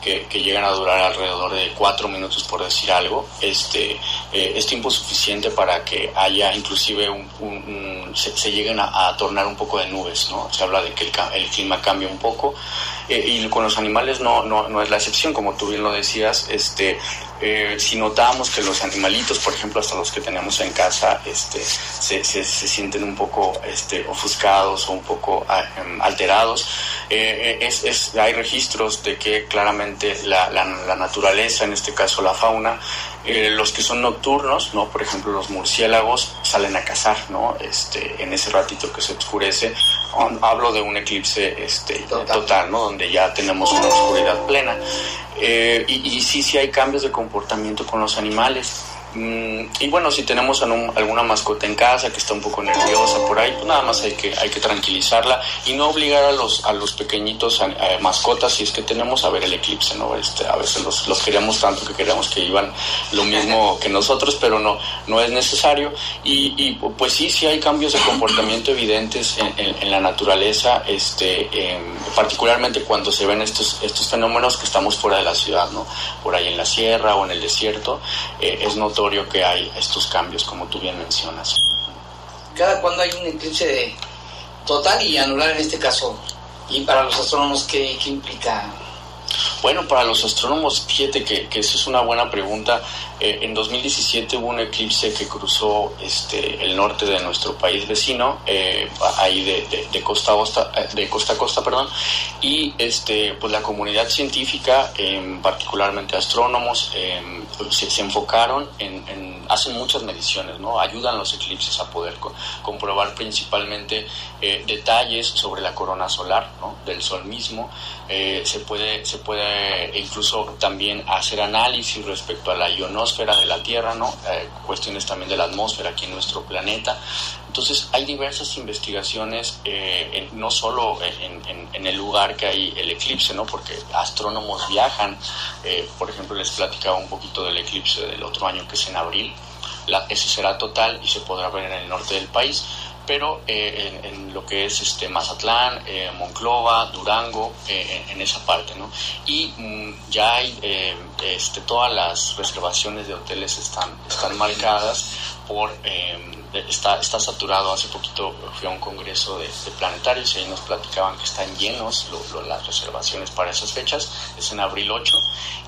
que, llegan a durar alrededor de cuatro minutos por decir algo, este, eh, es tiempo suficiente para que haya inclusive un, se, lleguen a, tornar un poco de nubes, ¿no? Se habla de que el, clima cambia un poco eh, y con los animales no, no, no es la excepción, como tú bien lo decías, este, eh, si notamos que los animalitos, por ejemplo, hasta los que tenemos en casa, este, se, se, sienten un poco este, ofuscados o un poco ah, em, alterados, eh, es, es, hay registros de que claramente la, la, la, naturaleza, en este caso la fauna, eh, los que son nocturnos, ¿no? por ejemplo los murciélagos, salen a cazar ¿no? este, en ese ratito que se oscurece. Hablo de un eclipse este, total, ¿no? donde ya tenemos una oscuridad plena. Eh, y, y sí, sí hay cambios de comportamiento con los animales. Mm, y bueno, si tenemos alguna mascota en casa que está un poco nerviosa por ahí, pues nada más hay que, hay que tranquilizarla y no obligar a los, a los pequeñitos mascotas si es que tenemos a ver el eclipse, ¿no? Este, a veces los, los queríamos tanto que queríamos que iban lo mismo que nosotros, pero no, no es necesario. Y, y pues sí, sí hay cambios de comportamiento evidentes en, la naturaleza, este, em, particularmente cuando se ven estos, estos fenómenos que estamos fuera de la ciudad, ¿no? Por ahí en la sierra o en el desierto, eh, es notorio que hay estos cambios, como tú bien mencionas. Cada cuando hay un eclipse total y anular en este caso, y para los astrónomos, ¿qué, qué implica? Bueno, para los astrónomos, fíjate que, que eso es una buena pregunta. Eh, en 2017 hubo un eclipse que cruzó este, el norte de nuestro país vecino, eh, ahí de, de, costa a costa, eh, de costa a costa, perdón, y este, pues la comunidad científica, em, particularmente astrónomos, em, pues, se, enfocaron en, hacen muchas mediciones, ¿no? Ayudan los eclipses a poder comprobar principalmente detalles sobre la corona solar, ¿no? Del Sol mismo. se puede, se puede incluso también hacer análisis respecto a la ionosfera de la Tierra, ¿no? Eh, cuestiones también de la atmósfera aquí en nuestro planeta. Entonces hay diversas investigaciones, eh, no solo en, el lugar que hay el eclipse, ¿no? porque astrónomos viajan, eh, por ejemplo les platicaba un poquito del eclipse del otro año que es en abril, la, ese será total y se podrá ver en el norte del país, pero eh, en, lo que es este Mazatlán, eh, Monclova, Durango, eh, en, esa parte, ¿no? Y mm, ya hay, este, todas las reservaciones de hoteles están, están marcadas por está, está saturado. Hace poquito fui a un congreso de, planetarios y ahí nos platicaban que están llenos las reservaciones para esas fechas. Es en abril 8.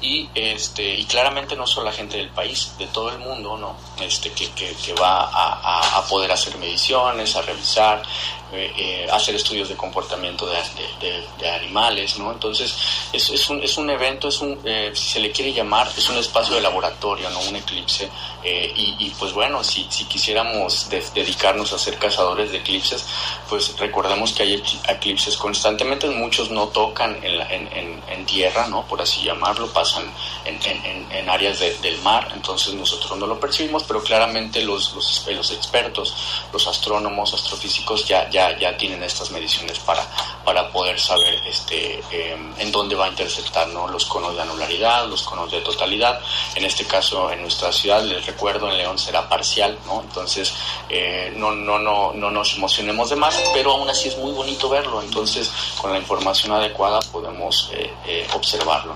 Y, este, y claramente no solo la gente del país, de todo el mundo, ¿no? Este, que, va a, poder hacer mediciones, a revisar, eh, eh, hacer estudios de comportamiento de, de, animales, ¿no? Entonces, es, es, un, es un evento, es un, eh, si se le quiere llamar, es un espacio de laboratorio, ¿no? Un eclipse. Y, y, pues bueno, si, si quisiéramos dedicarnos a ser cazadores de eclipses, pues recordemos que hay eclipses constantemente, muchos no tocan en, en, en, tierra, ¿no? Por así llamarlo, pasan en, áreas del mar, entonces nosotros no lo percibimos, pero claramente los, los, los expertos, los astrónomos, astrofísicos ya, ya ya, tienen estas mediciones para, para poder saber este, em, en dónde va a interceptar ¿no? los conos de anularidad, los conos de totalidad. En este caso, en nuestra ciudad, les recuerdo, en León será parcial, ¿no? Entonces, eh, no, no, no, no nos emocionemos de más, pero aún así es muy bonito verlo. Entonces, con la información adecuada podemos eh, eh, observarlo.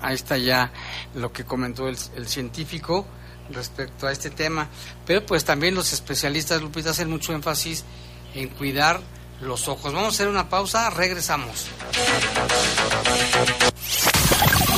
Ahí está ya lo que comentó el, el científico respecto a este tema. Pero pues también los especialistas, Lupita, hacen mucho énfasis en cuidar los ojos. Vamos a hacer una pausa, regresamos.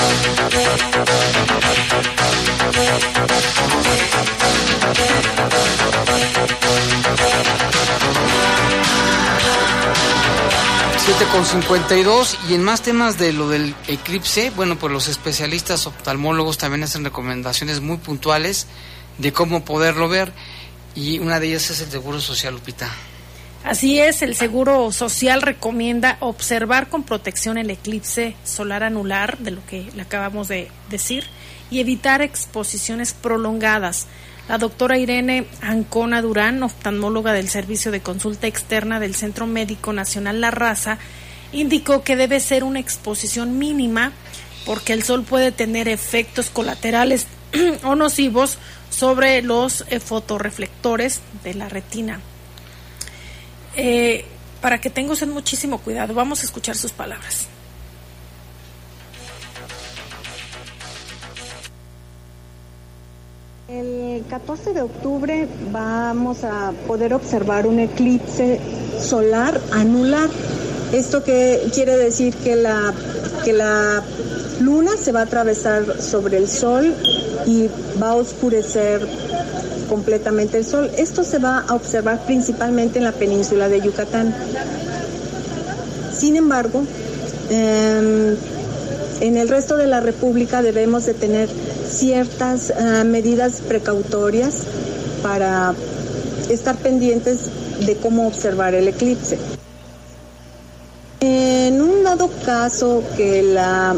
Bajo Fuego. 7 con 52 y en más temas de lo del eclipse, bueno, pues los especialistas oftalmólogos también hacen recomendaciones muy puntuales de cómo poderlo ver y una de ellas es el Seguro Social Lupita. Así es, el Seguro Social recomienda observar con protección el eclipse solar anular, de lo que le acabamos de decir, y evitar exposiciones prolongadas. La doctora Irene Ancona Durán, oftalmóloga del Servicio de Consulta Externa del Centro Médico Nacional La Raza, indicó que debe ser una exposición mínima porque el sol puede tener efectos colaterales o nocivos sobre los eh, fotorreflectores de la retina. Eh, para que tengas muchísimo cuidado. Vamos a escuchar sus palabras. El 14 de octubre vamos a poder observar un eclipse solar anular. Esto que quiere decir que la, que la luna se va a atravesar sobre el sol y va a oscurecer completamente el sol. Esto se va a observar principalmente en la península de Yucatán. Sin embargo, em, en el resto de la República debemos de tener ciertas eh, medidas precautorias para estar pendientes de cómo observar el eclipse. Un dado caso que, la,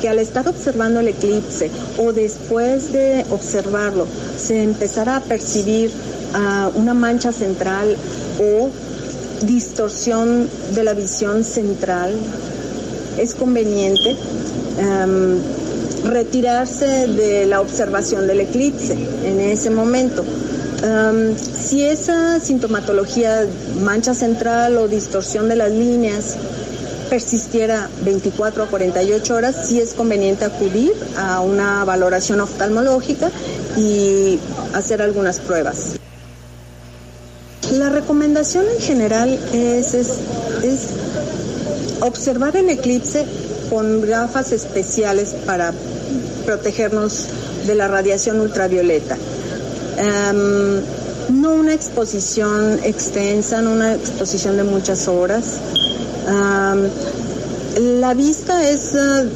que al estar observando el eclipse o después de observarlo se empezara a percibir ah, una mancha central o distorsión de la visión central, es conveniente em, retirarse de la observación del eclipse en ese momento. Em, si esa sintomatología, mancha central o distorsión de las líneas, persistiera 24 a 48 horas, sí es conveniente acudir a una valoración oftalmológica y hacer algunas pruebas. La recomendación en general es, es, observar el eclipse con gafas especiales para protegernos de la radiación ultravioleta. Em, no una exposición extensa, no una exposición de muchas horas. La vista es eh,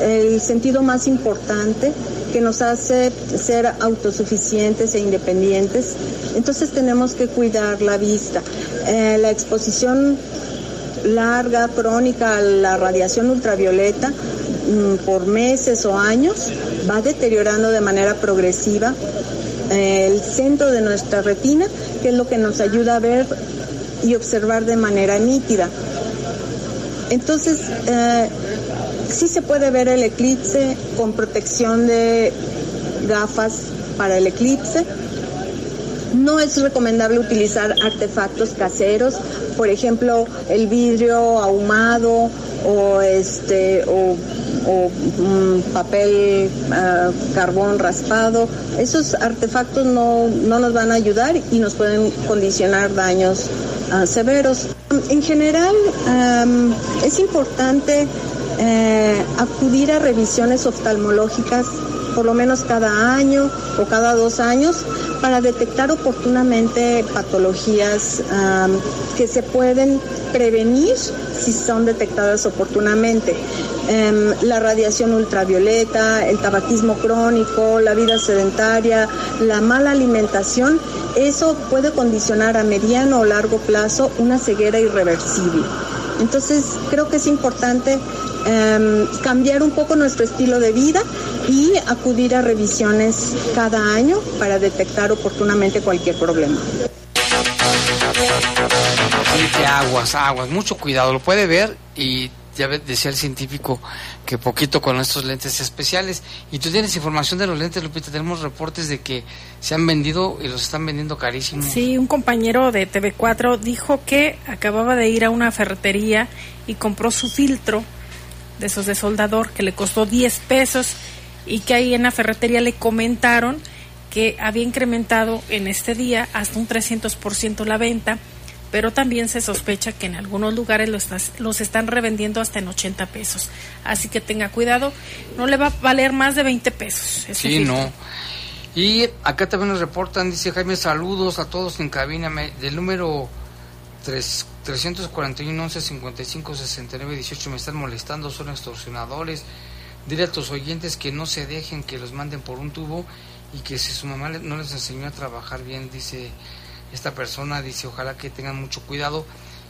el sentido más importante que nos hace ser autosuficientes e independientes. Entonces tenemos que cuidar la vista. Eh, la exposición larga, crónica a la radiación ultravioleta mm, por meses o años va deteriorando de manera progresiva eh, el centro de nuestra retina, que es lo que nos ayuda a ver y observar de manera nítida. Entonces, eh, sí se puede ver el eclipse con protección de gafas para el eclipse. No es recomendable utilizar artefactos caseros, por ejemplo, el vidrio ahumado o este o, papel ah, carbón raspado. Esos artefactos no, nos van a ayudar y nos pueden condicionar daños ah, severos. En general, es importante eh, acudir a revisiones oftalmológicas por lo menos cada año o cada dos años para detectar oportunamente patologías que se pueden prevenir si son detectadas oportunamente. Em, la radiación ultravioleta, el tabaquismo crónico, la vida sedentaria, la mala alimentación, eso puede condicionar a mediano o largo plazo una ceguera irreversible. Entonces creo que es importante Em, cambiar un poco nuestro estilo de vida y acudir a revisiones cada año para detectar oportunamente cualquier problema. aguas, aguas, mucho cuidado, lo puede ver y ya decía el científico que poquito con estos lentes especiales. Y tú tienes información de los lentes, Lupita. Tenemos reportes de que se han vendido y los están vendiendo carísimos. Sí, un compañero de TV4 dijo que acababa de ir a una ferretería y compró su filtro de esos de soldador que le costó 10 pesos y que ahí en la ferretería le comentaron que había incrementado en este día hasta un 300% la venta, pero también se sospecha que en algunos lugares los, los están revendiendo hasta en 80 pesos. Así que tenga cuidado, no le va a valer más de 20 pesos. Sí, no. Y acá también nos reportan, dice Jaime, saludos a todos en cabina del número 3, 341 11 55 69 18 me están molestando, son extorsionadores. Dile a tus oyentes que no se dejen, que los manden por un tubo y que si su mamá no les enseñó a trabajar bien, dice esta persona, dice ojalá que tengan mucho cuidado.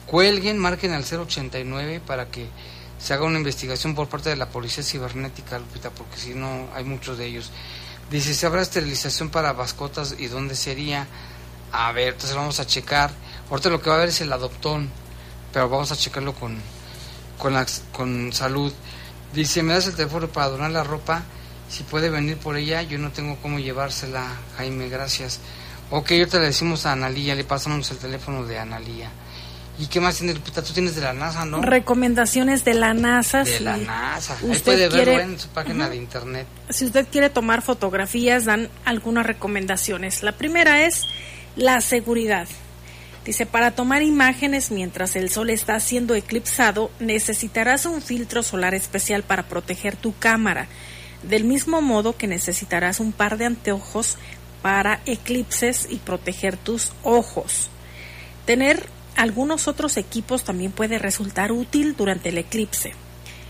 Cuelguen, marquen al 089 para que se haga una investigación por parte de la policía cibernética, Lupita, porque si no hay muchos de ellos. Dice, ¿se habrá esterilización para mascotas y dónde sería? A ver, entonces vamos a checar. Ahorita lo que va a haber es el adoptón, pero vamos a checarlo con, con, con salud. Dice, ¿me das el teléfono para donar la ropa? Si puede venir por ella, yo no tengo cómo llevársela, Jaime, gracias. Ok, ahorita le decimos a Analía, le pasamos el teléfono de Analía. ¿Y qué más tiene Lupita? Tú tienes de la NASA, ¿no? Recomendaciones de la NASA. De la NASA. Ahí puede verlo en su página de internet. Si usted quiere tomar fotografías, dan algunas recomendaciones. La primera es la seguridad. Dice, para tomar imágenes mientras el sol está siendo eclipsado, necesitarás un filtro solar especial para proteger tu cámara, del mismo modo que necesitarás un par de anteojos para eclipses y proteger tus ojos. Tener algunos otros equipos también puede resultar útil durante el eclipse.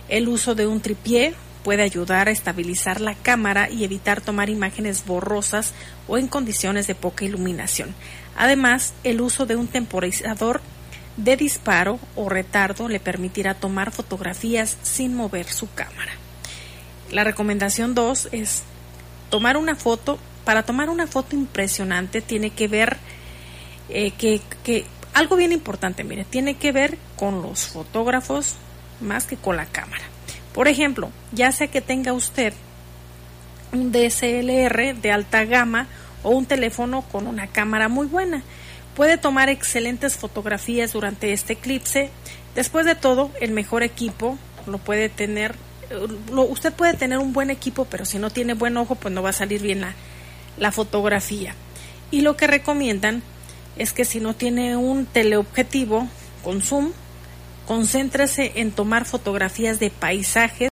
El uso de un tripié puede ayudar a estabilizar la cámara y evitar tomar imágenes borrosas o en condiciones de poca iluminación. Además, el uso de un temporizador de disparo o retardo le permitirá tomar fotografías sin mover su cámara. La recomendación 2 es tomar una foto. Para tomar una foto impresionante tiene que ver eh, que, que algo bien importante, mire, tiene que ver con los fotógrafos más que con la cámara. Por ejemplo, ya sea que tenga usted un DSLR de alta gama o un teléfono con una cámara muy buena. Puede tomar excelentes fotografías durante este eclipse. Después de todo, el mejor equipo lo puede tener. usted puede tener un buen equipo, pero si no tiene buen ojo, pues no va a salir bien la, la fotografía. Y lo que recomiendan es que si no tiene un teleobjetivo con zoom, concéntrese en tomar fotografías de paisajes